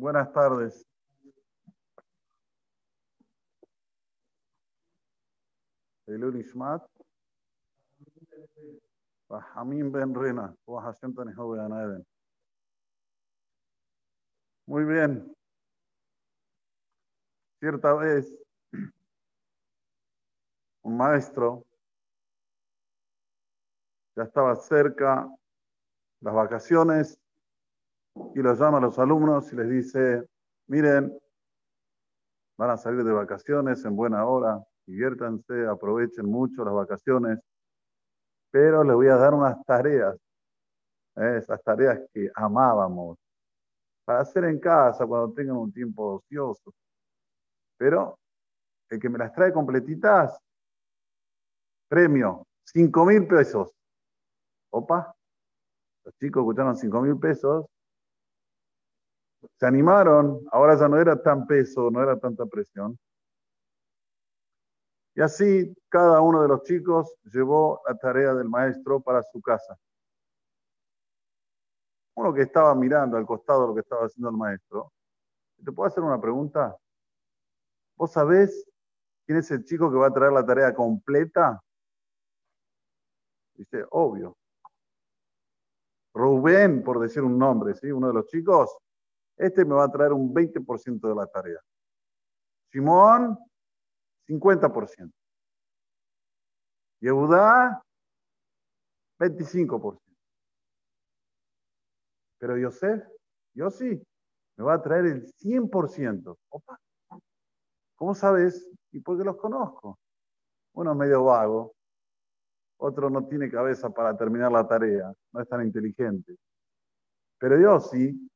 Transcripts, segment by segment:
Buenas tardes. Elul Ishmat. Hamim Ben Rena. Muy bien. Cierta vez, un maestro ya estaba cerca las vacaciones y los llama a los alumnos y les dice, miren, van a salir de vacaciones en buena hora, diviértanse, aprovechen mucho las vacaciones, pero les voy a dar unas tareas, ¿eh? esas tareas que amábamos, para hacer en casa cuando tengan un tiempo ocioso. Pero el que me las trae completitas, premio, 5 mil pesos. Opa, los chicos escucharon 5 mil pesos, se animaron, ahora ya no era tan peso, no era tanta presión. Y así cada uno de los chicos llevó la tarea del maestro para su casa. Uno que estaba mirando al costado lo que estaba haciendo el maestro, ¿te puedo hacer una pregunta? ¿Vos sabés quién es el chico que va a traer la tarea completa? Dice, obvio. Rubén, por decir un nombre, ¿sí? Uno de los chicos, este me va a traer un 20% de la tarea. Simón, 50%. Yehudá, 25%. Pero Yosef, yo sí, me va a traer el 100%. Opa. ¿Cómo sabes? Y porque los conozco. Uno es medio vago, otro no tiene cabeza para terminar la tarea, no es tan inteligente. Pero yo sí,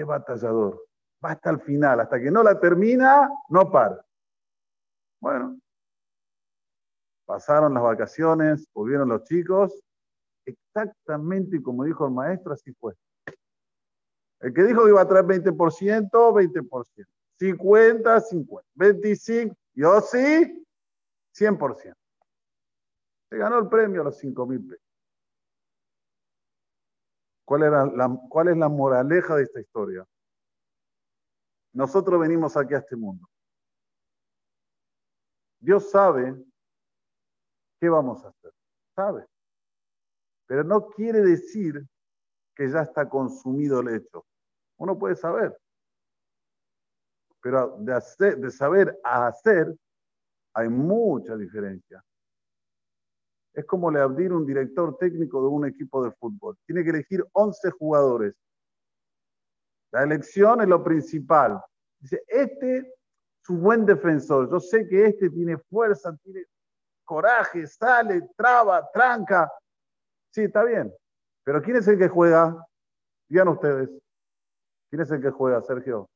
es batallador. Va hasta el final, hasta que no la termina, no para. Bueno, pasaron las vacaciones, volvieron los chicos, exactamente como dijo el maestro, así fue. El que dijo que iba a traer 20%, 20%. 50, 50. 25, yo sí, 100%. Se ganó el premio a los 5 mil pesos. ¿Cuál, era la, ¿Cuál es la moraleja de esta historia? Nosotros venimos aquí a este mundo. Dios sabe qué vamos a hacer. Sabe. Pero no quiere decir que ya está consumido el hecho. Uno puede saber. Pero de, hacer, de saber a hacer hay mucha diferencia. Es como le abrir un director técnico de un equipo de fútbol. Tiene que elegir 11 jugadores. La elección es lo principal. Dice, este es un buen defensor. Yo sé que este tiene fuerza, tiene coraje, sale, traba, tranca. Sí, está bien. Pero ¿quién es el que juega? Digan ustedes. ¿Quién es el que juega, Sergio?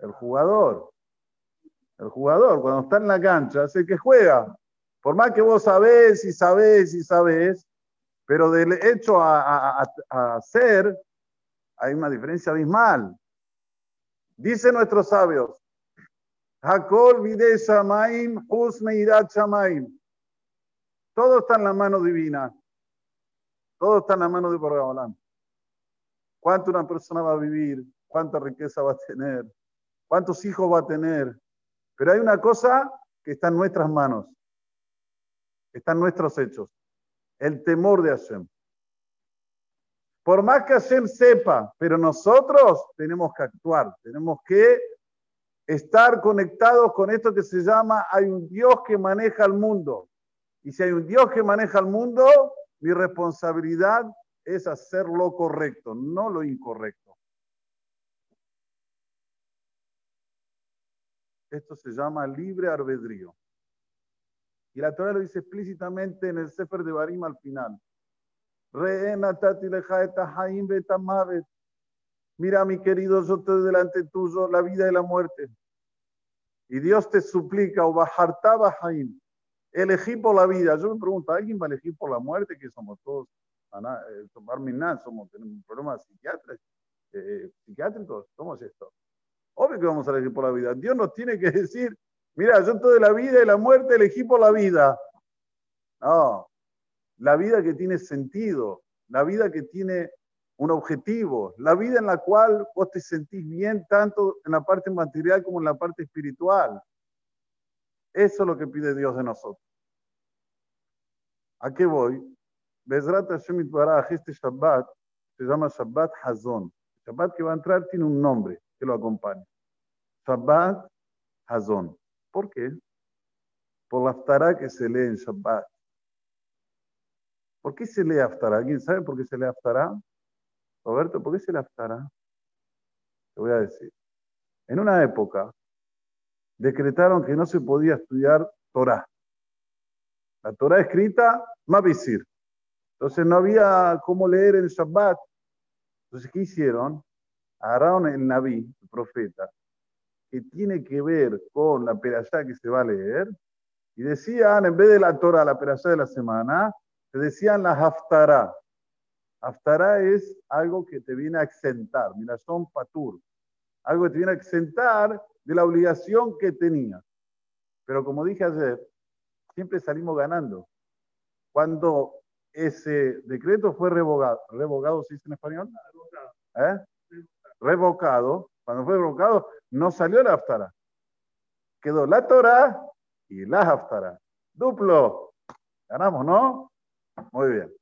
El jugador. El jugador, cuando está en la cancha, es el que juega. Por más que vos sabés y sabés y sabés, pero del hecho a, hacer hay una diferencia abismal. Dicen nuestros sabios, Hakol vide shamaim, usmeirat shamaim. Todo está en la mano divina. Todo está en la mano de Borgaolán. ¿Cuánto una persona va a vivir? ¿Cuánta riqueza va a tener? ¿Cuántos hijos va a tener? Pero hay una cosa que está en nuestras manos están nuestros hechos. El temor de Hashem. Por más que Hashem sepa, pero nosotros tenemos que actuar, tenemos que estar conectados con esto que se llama hay un Dios que maneja el mundo. Y si hay un Dios que maneja el mundo, mi responsabilidad es hacer lo correcto, no lo incorrecto. Esto se llama libre albedrío. Y la Torah lo dice explícitamente en el Sefer de Barim al final. Mira, mi querido, yo estoy delante tuyo la vida y la muerte. Y Dios te suplica, o Haim, elegí por la vida. Yo me pregunto, ¿alguien va a elegir por la muerte? Que somos todos, eh, somos, tenemos problemas psiquiátricos, eh, psiquiátricos. ¿Cómo es esto? Obvio que vamos a elegir por la vida. Dios nos tiene que decir, Mira, yo de la vida y la muerte elegí por la vida. No, la vida que tiene sentido, la vida que tiene un objetivo, la vida en la cual vos te sentís bien tanto en la parte material como en la parte espiritual. Eso es lo que pide Dios de nosotros. ¿A qué voy? Este Shabbat se llama Shabbat Hazon. El Shabbat que va a entrar tiene un nombre que lo acompaña. Shabbat Hazon. ¿Por qué? Por la Aftará que se lee en Shabbat. ¿Por qué se lee Aftará? ¿Alguien sabe por qué se lee Aftará? Roberto, ¿por qué se lee Aftará? Te voy a decir. En una época decretaron que no se podía estudiar Torah. La Torah escrita, Mavisir. Entonces no había cómo leer el Shabbat. Entonces, ¿qué hicieron? Agarraron el Naví, el profeta, que tiene que ver con la perashá que se va a leer, y decían, en vez de la Torah, la perashá de la semana, te decían la Haftarah. Haftarah es algo que te viene a exentar, mira, son patur, algo que te viene a exentar de la obligación que tenía. Pero como dije ayer, siempre salimos ganando. Cuando ese decreto fue revocado, revocado ¿se dice en español? ¿Eh? Revocado, cuando fue revocado, no salió la Haftara. Quedó la Torah y la Haftara. Duplo. Ganamos, ¿no? Muy bien.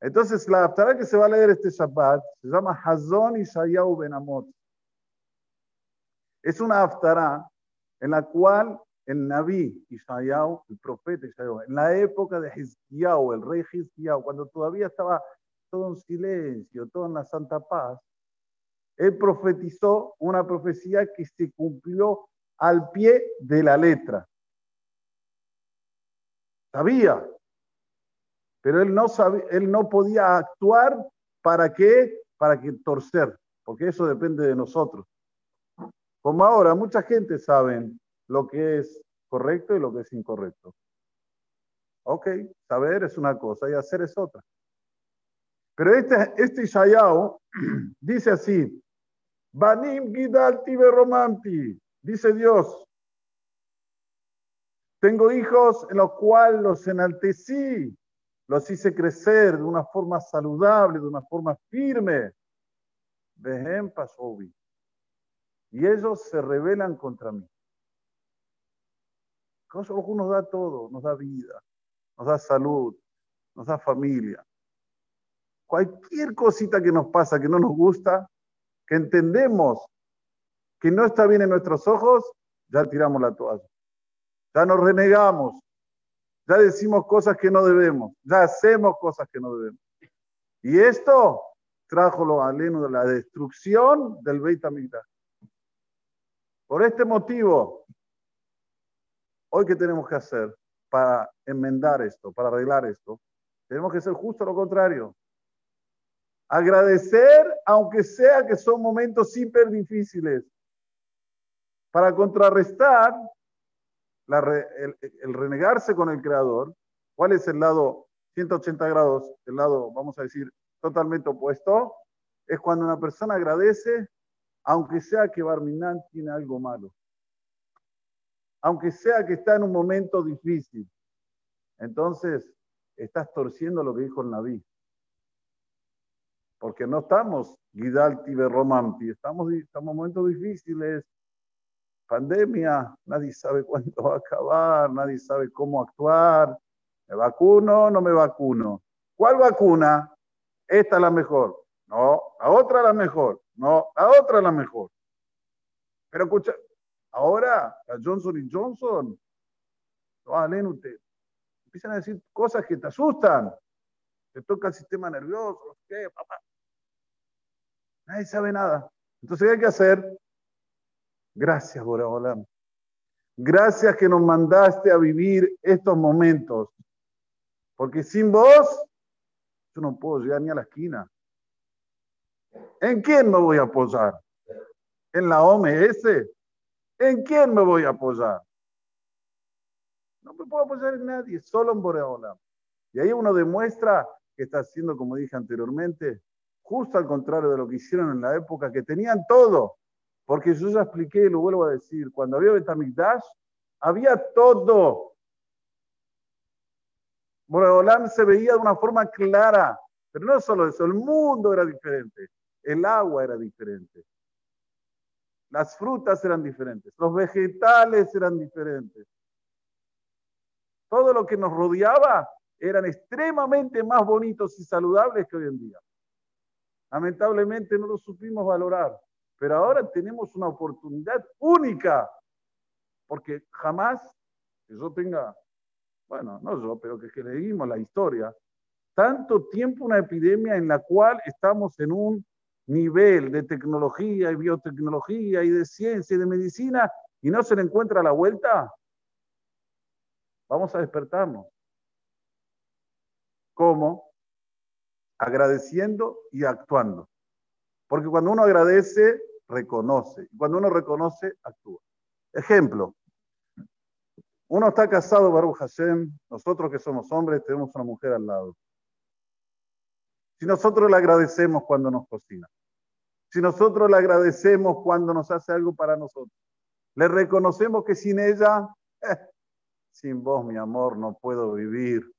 Entonces, la Haftara que se va a leer este Shabbat se llama Hazon Ishayahu Benamot. Es una Haftara en la cual el Naví Ishayahu, el profeta Ishayahu, en la época de Hizkiyahu, el rey Hizkiyahu, cuando todavía estaba todo en silencio, todo en la santa paz, él profetizó una profecía que se cumplió al pie de la letra. Sabía, pero él no, sabía, él no podía actuar para qué, para que torcer, porque eso depende de nosotros. Como ahora, mucha gente sabe lo que es correcto y lo que es incorrecto. Ok, saber es una cosa y hacer es otra. Pero este, este dice así, Banim Gidalti Romanti, dice Dios, tengo hijos en los cuales los enaltecí, los hice crecer de una forma saludable, de una forma firme. Pasovi. Y ellos se rebelan contra mí. Dios nos da todo, nos da vida, nos da salud, nos da familia. Cualquier cosita que nos pasa que no nos gusta, que entendemos que no está bien en nuestros ojos, ya tiramos la toalla. Ya nos renegamos. Ya decimos cosas que no debemos. Ya hacemos cosas que no debemos. Y esto trajo lo aleno de la destrucción del Beit HaMikdash. Por este motivo, hoy qué tenemos que hacer para enmendar esto, para arreglar esto? Tenemos que ser justo lo contrario. Agradecer, aunque sea que son momentos hiper difíciles, para contrarrestar el, el, renegarse con el Creador. ¿Cuál es el lado 180 grados? El lado, vamos a decir, totalmente opuesto. Es cuando una persona agradece aunque sea que Barminan tiene algo malo, aunque sea que está en un momento difícil, entonces estás torciendo lo que dijo el Naví. Porque no estamos Guidalti Romanti, estamos, estamos en momentos difíciles, pandemia, nadie sabe cuándo va a acabar, nadie sabe cómo actuar, ¿me vacuno o no me vacuno? ¿Cuál vacuna? Esta es la mejor. No, la otra es la mejor. No, la otra es la mejor. Pero escucha, ahora la Johnson y Johnson, no, usted, empiezan a decir cosas que te asustan. Te toca el sistema nervioso, ¿qué, papá? Nadie sabe nada. Entonces, ¿qué hay que hacer? Gracias, Boraholam. Gracias que nos mandaste a vivir estos momentos. Porque sin vos, yo no puedo llegar ni a la esquina. ¿En quién me voy a apoyar? ¿En la OMS? ¿En quién me voy a apoyar? No me puedo apoyar en nadie, solo en Boreola. Y ahí uno demuestra que está haciendo, como dije anteriormente, justo al contrario de lo que hicieron en la época, que tenían todo. Porque yo ya expliqué y lo vuelvo a decir, cuando había Betamigdash, había todo. Boreolam se veía de una forma clara Pero no solo eso, el mundo era diferente, el agua era diferente, las frutas eran diferentes, los vegetales eran diferentes. Todo lo que nos rodeaba eran extremadamente más bonitos y saludables que hoy en día. Lamentablemente no lo supimos valorar, pero ahora tenemos una oportunidad única, porque jamás que yo tenga, bueno, no yo, pero que, que leímos la historia, tanto tiempo una epidemia en la cual estamos en un nivel de tecnología y biotecnología y de ciencia y de medicina y no se le encuentra la vuelta, vamos a despertarnos. ¿Cómo? Agradeciendo y actuando. Porque cuando uno agradece, reconoce. Cuando uno reconoce, actúa. Ejemplo. Uno está casado, Baruch Hashem. Nosotros que somos hombres tenemos una mujer al lado. Si nosotros le agradecemos cuando nos cocina, si nosotros le agradecemos cuando nos hace algo para nosotros, le reconocemos que sin ella, eh, sin vos, mi amor, no puedo vivir.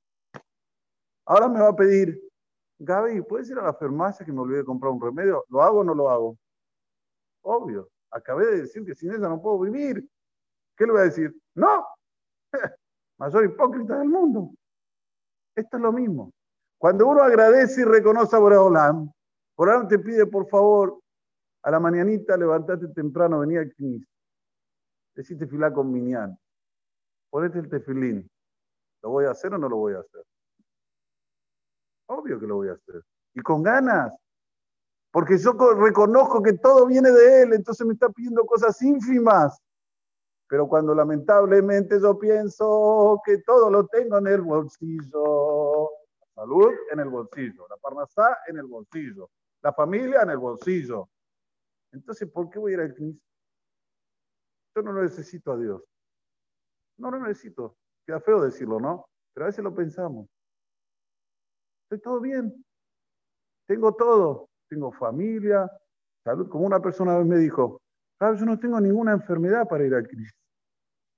Ahora me va a pedir, Gaby, ¿puedes ir a la farmacia que me olvidé de comprar un remedio? ¿Lo hago o no lo hago? Obvio, acabé de decir que sin ella no puedo vivir. ¿Qué le voy a decir? No, mayor hipócrita del mundo. Esto es lo mismo. Cuando uno agradece y reconoce a Boreolam, Boreolam te pide, por favor, a la mañanita levantate temprano, venía al Knis. Decí tefilá con Minyan. Ponete el tefilín. ¿Lo voy a hacer o no lo voy a hacer? Obvio que lo voy a hacer. Y con ganas. Porque yo reconozco que todo viene de él, entonces me está pidiendo cosas ínfimas. Pero cuando lamentablemente yo pienso que todo lo tengo en el bolsillo, salud en el bolsillo, la parnasá en el bolsillo, la familia en el bolsillo. Entonces, ¿por qué voy a ir al Cristo? Yo no necesito a Dios. No lo necesito. Queda feo decirlo, ¿no? Pero a veces lo pensamos. Estoy todo bien. Tengo todo. Tengo familia, salud. Como una persona me dijo, yo no tengo ninguna enfermedad para ir al Cristo.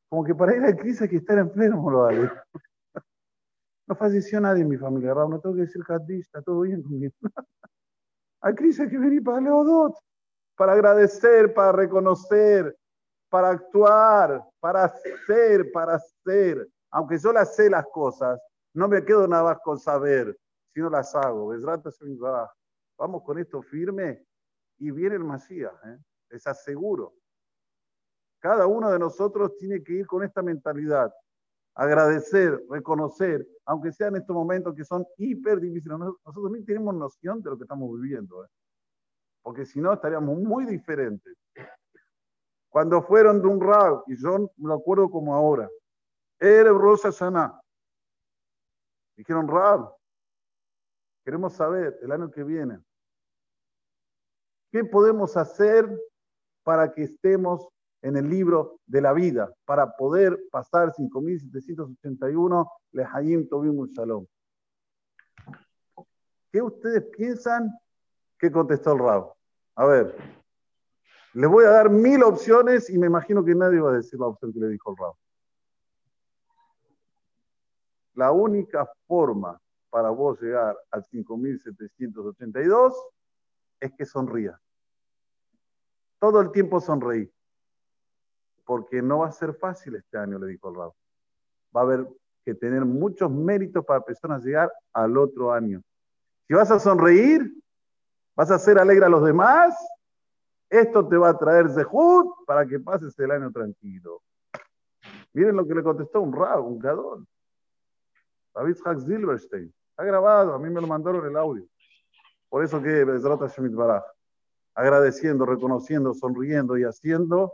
Como que para ir al Cristo hay que estar enfermo, lo vale. No falleció nadie en mi familia, Raúl, no tengo que decir Hadish, está todo bien conmigo. Hay crisis que venir para Leodot, para agradecer, para reconocer, para actuar, para hacer, para hacer. Aunque yo las sé las cosas, no me quedo nada más con saber, sino las hago. Vamos con esto firme y viene el Masías, ¿eh? les aseguro. Cada uno de nosotros tiene que ir con esta mentalidad agradecer, reconocer, aunque sean estos momentos que son hiper difíciles. Nosotros ni tenemos noción de lo que estamos viviendo, ¿eh? porque si no estaríamos muy diferentes. Cuando fueron de un rab, y yo me lo acuerdo como ahora, era Rosa Sana. Dijeron, Rab, queremos saber el año que viene, ¿qué podemos hacer para que estemos en el libro de la vida para poder pasar 5.781 Lehayim Tobim Shalom. ¿Qué ustedes piensan que contestó el Rab? A ver, les voy a dar mil opciones y me imagino que nadie va a decir la opción que le dijo el Rab. La única forma para vos llegar al 5.782 es que sonrías. Todo el tiempo sonreí porque no va a ser fácil este año, le dijo el Rab. Va a haber que tener muchos méritos para personas llegar al otro año. Si vas a sonreír, vas a hacer alegre a los demás, esto te va a traer zehut para que pases el año tranquilo. Miren lo que le contestó un Rab, un gadol. David Hack Silverstein. Está grabado, a mí me lo mandaron el audio. Por eso que agradeciendo, reconociendo, sonriendo y haciendo,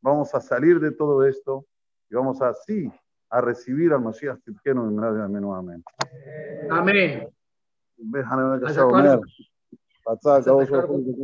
vamos a salir de todo esto y vamos así a recibir al Mashiach Tzidkenu en nuevamente. Amén. Amén.